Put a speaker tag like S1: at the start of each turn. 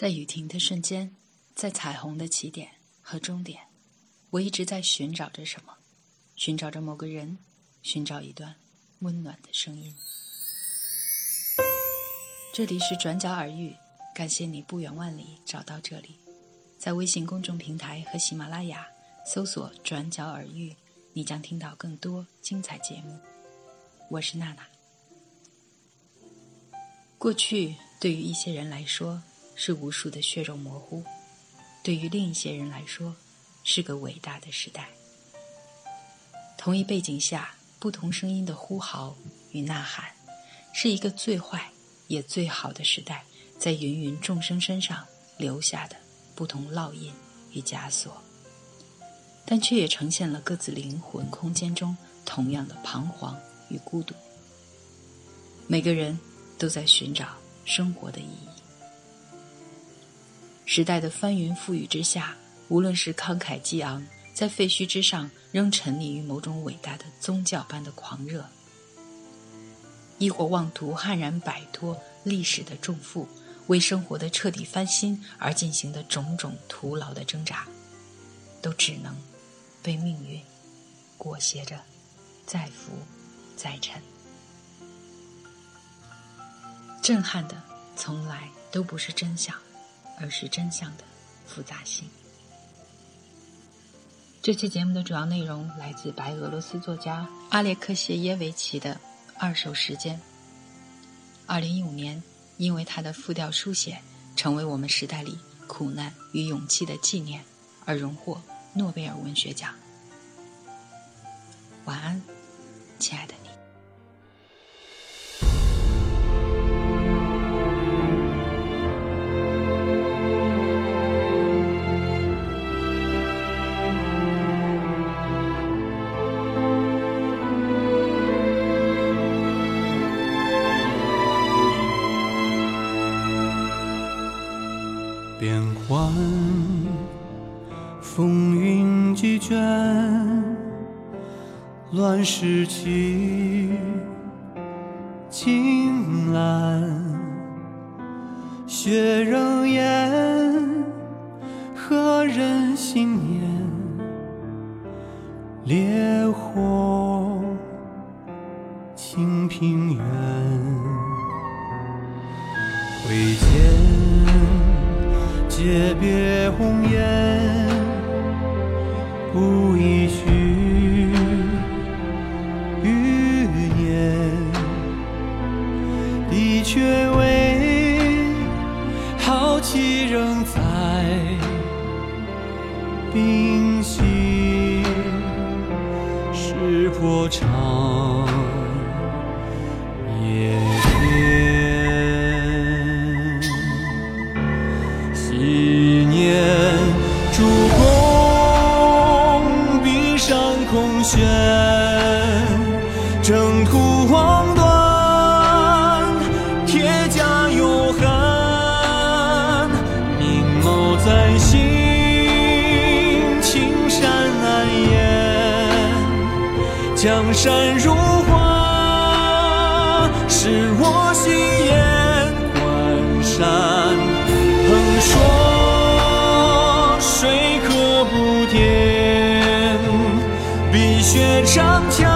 S1: 在雨停的瞬间，在彩虹的起点和终点，我一直在寻找着什么，寻找着某个人，寻找一段温暖的声音。这里是转角耳语，感谢你不远万里找到这里，在微信公众平台和喜马拉雅搜索“转角耳语”，你将听到更多精彩节目。我是娜娜。过去对于一些人来说。是无数的血肉模糊，对于另一些人来说，是个伟大的时代。同一背景下，不同声音的呼号与呐喊，是一个最坏也最好的时代，在芸芸众生身上留下的不同烙印与枷锁，但却也呈现了各自灵魂空间中同样的彷徨与孤独。每个人都在寻找生活的意义。时代的翻云覆雨之下，无论是慷慨激昂，在废墟之上仍沉溺于某种伟大的宗教般的狂热，亦或妄图悍然摆脱历史的重负，为生活的彻底翻新而进行的种种徒劳的挣扎，都只能被命运裹挟着，再浮再沉。震撼的从来都不是真相。而是真相的复杂性。这期节目的主要内容来自白俄罗斯作家阿列克谢耶维奇的《二手时间》。二零一五年，因为他的复调书写成为我们时代里苦难与勇气的纪念，而荣获诺贝尔文学奖。晚安，亲爱的你。
S2: 变幻风云几卷，乱世起，青蓝，血仍烟，何人信念？烈火，清平原，挥剑。诀别红颜，不一许余年，的确为豪气仍在冰心，石破长。征途望断，铁甲有寒，明眸在心，青山难言。江山如画，是我心。雪上桥。